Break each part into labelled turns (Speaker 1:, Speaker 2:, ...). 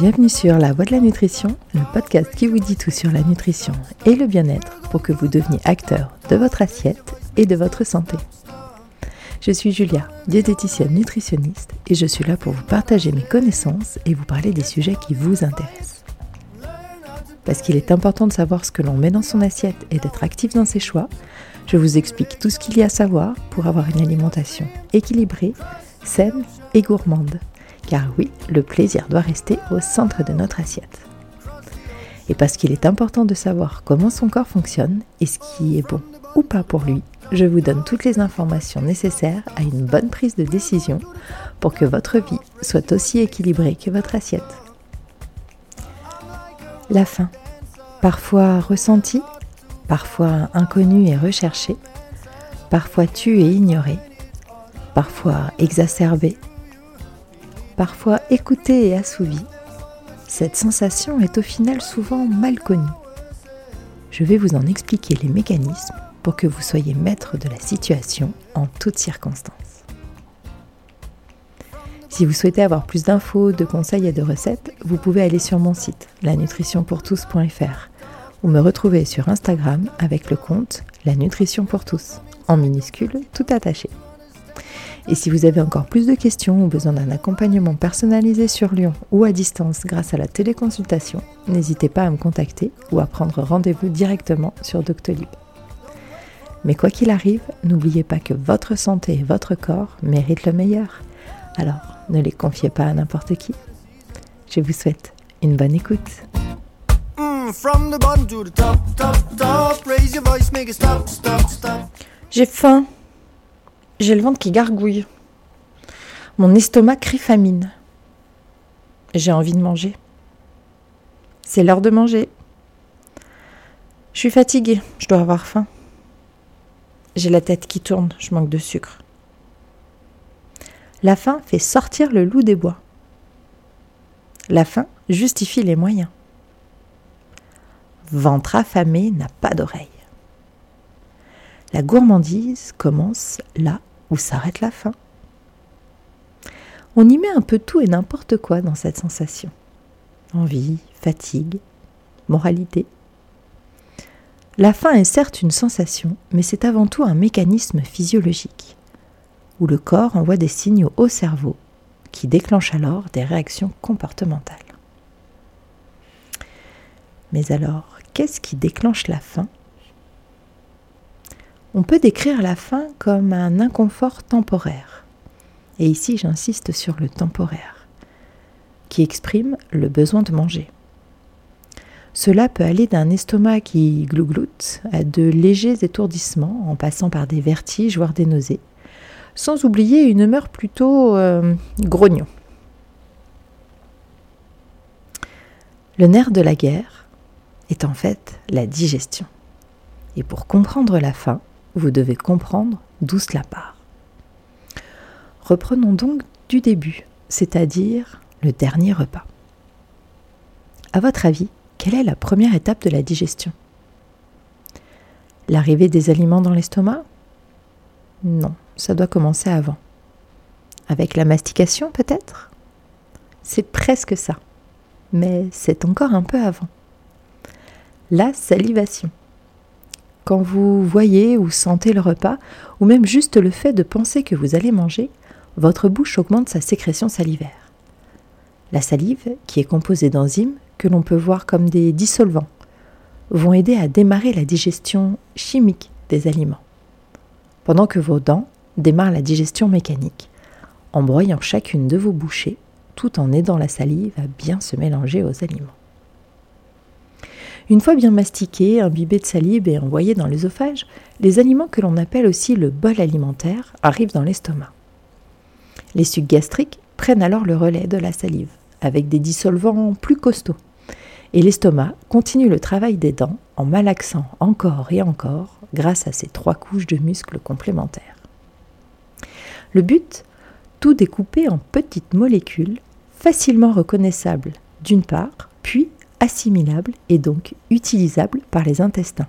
Speaker 1: Bienvenue sur La Voix de la Nutrition, le podcast qui vous dit tout sur la nutrition et le bien-être pour que vous deveniez acteur de votre assiette et de votre santé. Je suis Julia, diététicienne nutritionniste et je suis là pour vous partager mes connaissances et vous parler des sujets qui vous intéressent. Parce qu'il est important de savoir ce que l'on met dans son assiette et d'être actif dans ses choix, je vous explique tout ce qu'il y a à savoir pour avoir une alimentation équilibrée, saine et gourmande. Car oui, le plaisir doit rester au centre de notre assiette. Et parce qu'il est important de savoir comment son corps fonctionne et ce qui est bon ou pas pour lui, je vous donne toutes les informations nécessaires à une bonne prise de décision pour que votre vie soit aussi équilibrée que votre assiette. La faim, parfois ressentie, parfois inconnue et recherchée, parfois tue et ignorée, parfois exacerbée, parfois écoutée et assouvie, cette sensation est au final souvent mal connue. Je vais vous en expliquer les mécanismes pour que vous soyez maître de la situation en toutes circonstances. Si vous souhaitez avoir plus d'infos, de conseils et de recettes, vous pouvez aller sur mon site lanutritionpourtous.fr ou me retrouver sur Instagram avec le compte La Nutrition pour tous, en minuscule tout attaché. Et si vous avez encore plus de questions ou besoin d'un accompagnement personnalisé sur Lyon ou à distance grâce à la téléconsultation, n'hésitez pas à me contacter ou à prendre rendez-vous directement sur Doctolib. Mais quoi qu'il arrive, n'oubliez pas que votre santé et votre corps méritent le meilleur. Alors, ne les confiez pas à n'importe qui. Je vous souhaite une bonne écoute. J'ai faim. J'ai le ventre qui gargouille. Mon estomac crie famine. J'ai envie de manger. C'est l'heure de manger. Je suis fatiguée, je dois avoir faim. J'ai la tête qui tourne, je manque de sucre. La faim fait sortir le loup des bois. La faim justifie les moyens. Ventre affamé n'a pas d'oreille. La gourmandise commence là où s'arrête la faim. On y met un peu tout et n'importe quoi dans cette sensation. Envie, fatigue, moralité. La faim est certes une sensation, mais c'est avant tout un mécanisme physiologique, où le corps envoie des signaux au cerveau qui déclenchent alors des réactions comportementales. Mais alors, qu'est-ce qui déclenche la faim on peut décrire la faim comme un inconfort temporaire. Et ici, j'insiste sur le temporaire, qui exprime le besoin de manger. Cela peut aller d'un estomac qui glougloute à de légers étourdissements, en passant par des vertiges, voire des nausées, sans oublier une humeur plutôt euh, grognon. Le nerf de la guerre est en fait la digestion. Et pour comprendre la faim, vous devez comprendre d'où cela part. Reprenons donc du début, c'est-à-dire le dernier repas. À votre avis, quelle est la première étape de la digestion? L'arrivée des aliments dans l'estomac? Non, ça doit commencer avant. Avec la mastication peut-être? C'est presque ça, mais c'est encore un peu avant. La salivation quand vous voyez ou sentez le repas, ou même juste le fait de penser que vous allez manger, votre bouche augmente sa sécrétion salivaire. La salive, qui est composée d'enzymes que l'on peut voir comme des dissolvants, vont aider à démarrer la digestion chimique des aliments, pendant que vos dents démarrent la digestion mécanique, en broyant chacune de vos bouchées, tout en aidant la salive à bien se mélanger aux aliments. Une fois bien mastiqués, imbibés de salive et envoyés dans l'œsophage, les aliments que l'on appelle aussi le bol alimentaire arrivent dans l'estomac. Les sucs gastriques prennent alors le relais de la salive, avec des dissolvants plus costauds. Et l'estomac continue le travail des dents en malaxant encore et encore grâce à ces trois couches de muscles complémentaires. Le but Tout découper en petites molécules facilement reconnaissables d'une part, puis assimilable et donc utilisable par les intestins,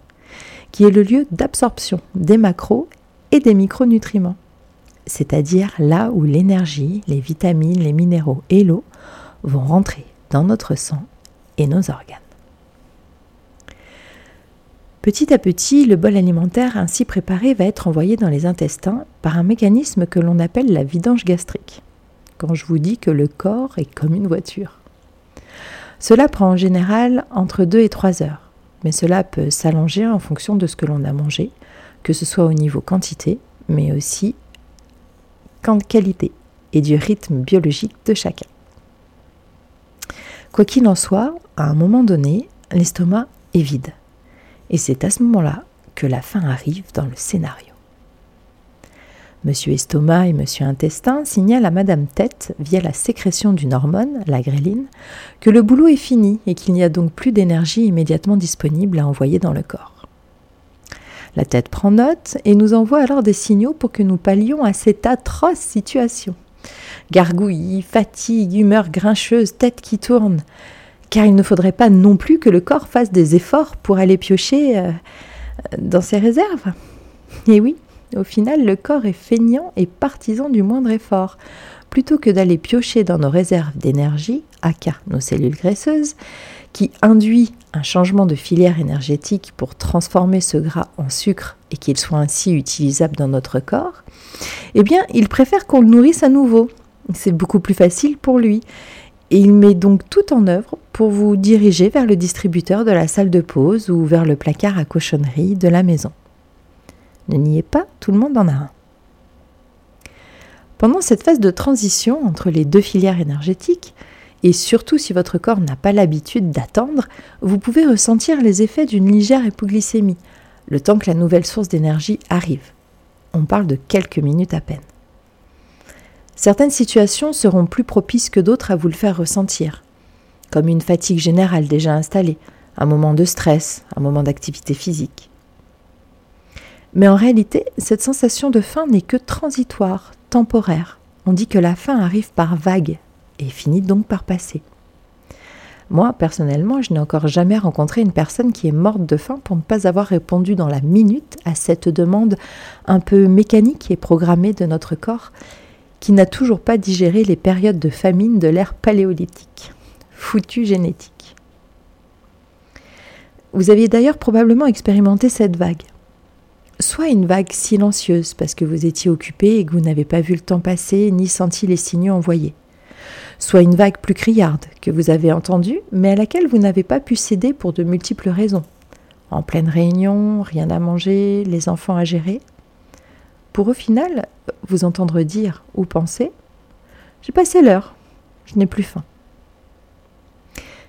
Speaker 1: qui est le lieu d'absorption des macros et des micronutriments, c'est-à-dire là où l'énergie, les vitamines, les minéraux et l'eau vont rentrer dans notre sang et nos organes. Petit à petit, le bol alimentaire ainsi préparé va être envoyé dans les intestins par un mécanisme que l'on appelle la vidange gastrique, quand je vous dis que le corps est comme une voiture. Cela prend en général entre 2 et 3 heures, mais cela peut s'allonger en fonction de ce que l'on a mangé, que ce soit au niveau quantité, mais aussi qualité et du rythme biologique de chacun. Quoi qu'il en soit, à un moment donné, l'estomac est vide. Et c'est à ce moment-là que la fin arrive dans le scénario. Monsieur Estomac et Monsieur Intestin signalent à Madame Tête, via la sécrétion d'une hormone, la gréline, que le boulot est fini et qu'il n'y a donc plus d'énergie immédiatement disponible à envoyer dans le corps. La tête prend note et nous envoie alors des signaux pour que nous pallions à cette atroce situation. Gargouillis, fatigue, humeur grincheuse, tête qui tourne car il ne faudrait pas non plus que le corps fasse des efforts pour aller piocher euh, dans ses réserves. Et oui, au final, le corps est feignant et partisan du moindre effort. Plutôt que d'aller piocher dans nos réserves d'énergie, aka nos cellules graisseuses, qui induit un changement de filière énergétique pour transformer ce gras en sucre et qu'il soit ainsi utilisable dans notre corps, eh bien, il préfère qu'on le nourrisse à nouveau. C'est beaucoup plus facile pour lui et il met donc tout en œuvre pour vous diriger vers le distributeur de la salle de pause ou vers le placard à cochonnerie de la maison. Ne niez pas, tout le monde en a un. Pendant cette phase de transition entre les deux filières énergétiques, et surtout si votre corps n'a pas l'habitude d'attendre, vous pouvez ressentir les effets d'une légère hypoglycémie, le temps que la nouvelle source d'énergie arrive. On parle de quelques minutes à peine. Certaines situations seront plus propices que d'autres à vous le faire ressentir, comme une fatigue générale déjà installée, un moment de stress, un moment d'activité physique. Mais en réalité, cette sensation de faim n'est que transitoire, temporaire. On dit que la faim arrive par vague et finit donc par passer. Moi, personnellement, je n'ai encore jamais rencontré une personne qui est morte de faim pour ne pas avoir répondu dans la minute à cette demande un peu mécanique et programmée de notre corps qui n'a toujours pas digéré les périodes de famine de l'ère paléolithique. Foutu génétique. Vous aviez d'ailleurs probablement expérimenté cette vague. Soit une vague silencieuse parce que vous étiez occupé et que vous n'avez pas vu le temps passer ni senti les signaux envoyés. Soit une vague plus criarde que vous avez entendue mais à laquelle vous n'avez pas pu céder pour de multiples raisons. En pleine réunion, rien à manger, les enfants à gérer pour au final vous entendre dire ou penser J'ai passé l'heure, je n'ai plus faim.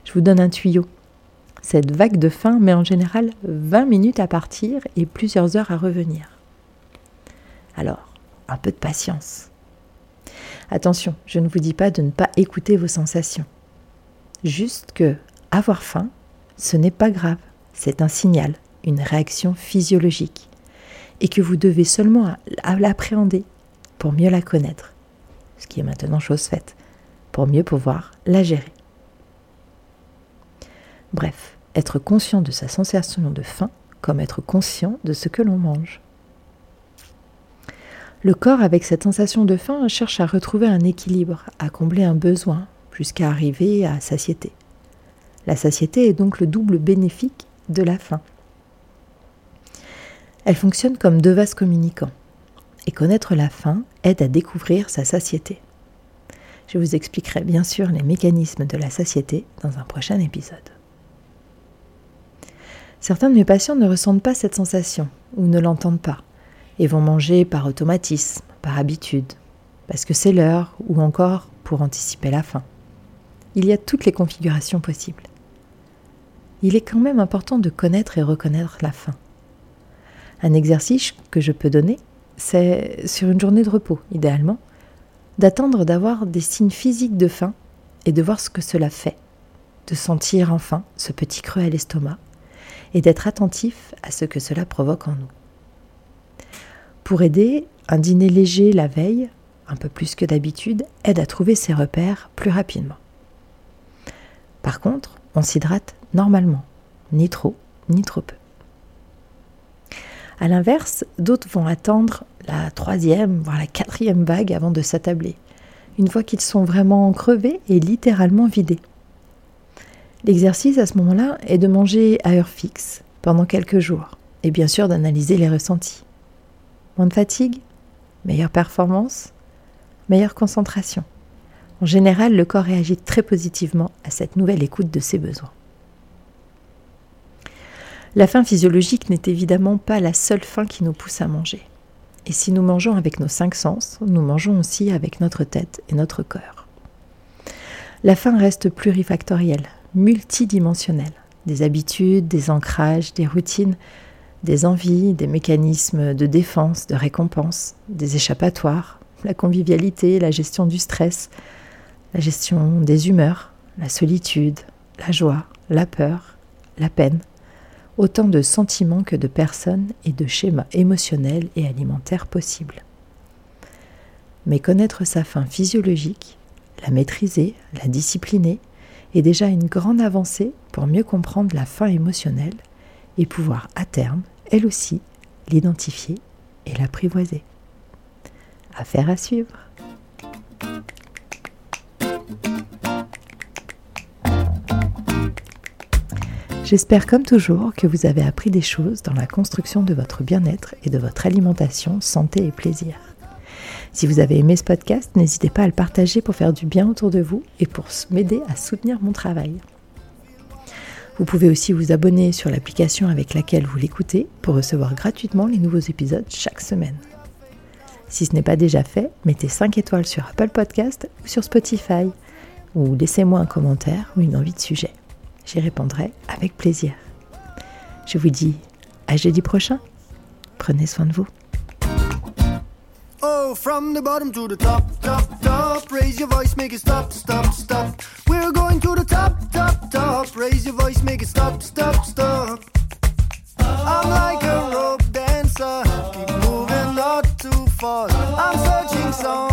Speaker 1: Je vous donne un tuyau. Cette vague de faim met en général 20 minutes à partir et plusieurs heures à revenir. Alors, un peu de patience. Attention, je ne vous dis pas de ne pas écouter vos sensations. Juste que avoir faim, ce n'est pas grave, c'est un signal, une réaction physiologique et que vous devez seulement l'appréhender pour mieux la connaître, ce qui est maintenant chose faite, pour mieux pouvoir la gérer. Bref, être conscient de sa sensation de faim comme être conscient de ce que l'on mange. Le corps, avec cette sensation de faim, cherche à retrouver un équilibre, à combler un besoin, jusqu'à arriver à satiété. La satiété est donc le double bénéfique de la faim. Elle fonctionne comme deux vases communicants. Et connaître la faim aide à découvrir sa satiété. Je vous expliquerai bien sûr les mécanismes de la satiété dans un prochain épisode. Certains de mes patients ne ressentent pas cette sensation ou ne l'entendent pas et vont manger par automatisme, par habitude, parce que c'est l'heure ou encore pour anticiper la faim. Il y a toutes les configurations possibles. Il est quand même important de connaître et reconnaître la faim. Un exercice que je peux donner, c'est sur une journée de repos, idéalement, d'attendre d'avoir des signes physiques de faim et de voir ce que cela fait, de sentir enfin ce petit creux à l'estomac et d'être attentif à ce que cela provoque en nous. Pour aider, un dîner léger la veille, un peu plus que d'habitude, aide à trouver ses repères plus rapidement. Par contre, on s'hydrate normalement, ni trop, ni trop peu. A l'inverse, d'autres vont attendre la troisième, voire la quatrième vague avant de s'attabler, une fois qu'ils sont vraiment crevés et littéralement vidés. L'exercice à ce moment-là est de manger à heure fixe pendant quelques jours et bien sûr d'analyser les ressentis. Moins de fatigue, meilleure performance, meilleure concentration. En général, le corps réagit très positivement à cette nouvelle écoute de ses besoins. La faim physiologique n'est évidemment pas la seule faim qui nous pousse à manger. Et si nous mangeons avec nos cinq sens, nous mangeons aussi avec notre tête et notre cœur. La faim reste plurifactorielle, multidimensionnelle. Des habitudes, des ancrages, des routines, des envies, des mécanismes de défense, de récompense, des échappatoires, la convivialité, la gestion du stress, la gestion des humeurs, la solitude, la joie, la peur, la peine, autant de sentiments que de personnes et de schémas émotionnels et alimentaires possibles. Mais connaître sa faim physiologique, la maîtriser, la discipliner, est déjà une grande avancée pour mieux comprendre la faim émotionnelle et pouvoir à terme, elle aussi, l'identifier et l'apprivoiser. Affaire à suivre. J'espère comme toujours que vous avez appris des choses dans la construction de votre bien-être et de votre alimentation, santé et plaisir. Si vous avez aimé ce podcast, n'hésitez pas à le partager pour faire du bien autour de vous et pour m'aider à soutenir mon travail. Vous pouvez aussi vous abonner sur l'application avec laquelle vous l'écoutez pour recevoir gratuitement les nouveaux épisodes chaque semaine. Si ce n'est pas déjà fait, mettez 5 étoiles sur Apple Podcast ou sur Spotify ou laissez-moi un commentaire ou une envie de sujet. J'y répondrai avec plaisir. Je vous dis à jeudi prochain. Prenez soin de vous. from the bottom to the top, top, top. Raise your voice, make it stop, stop, stop. We're going to the top, top, top. Raise your voice, make it stop, stop, stop.
Speaker 2: I'm like a rope dancer, keep moving, not too far. I'm searching some.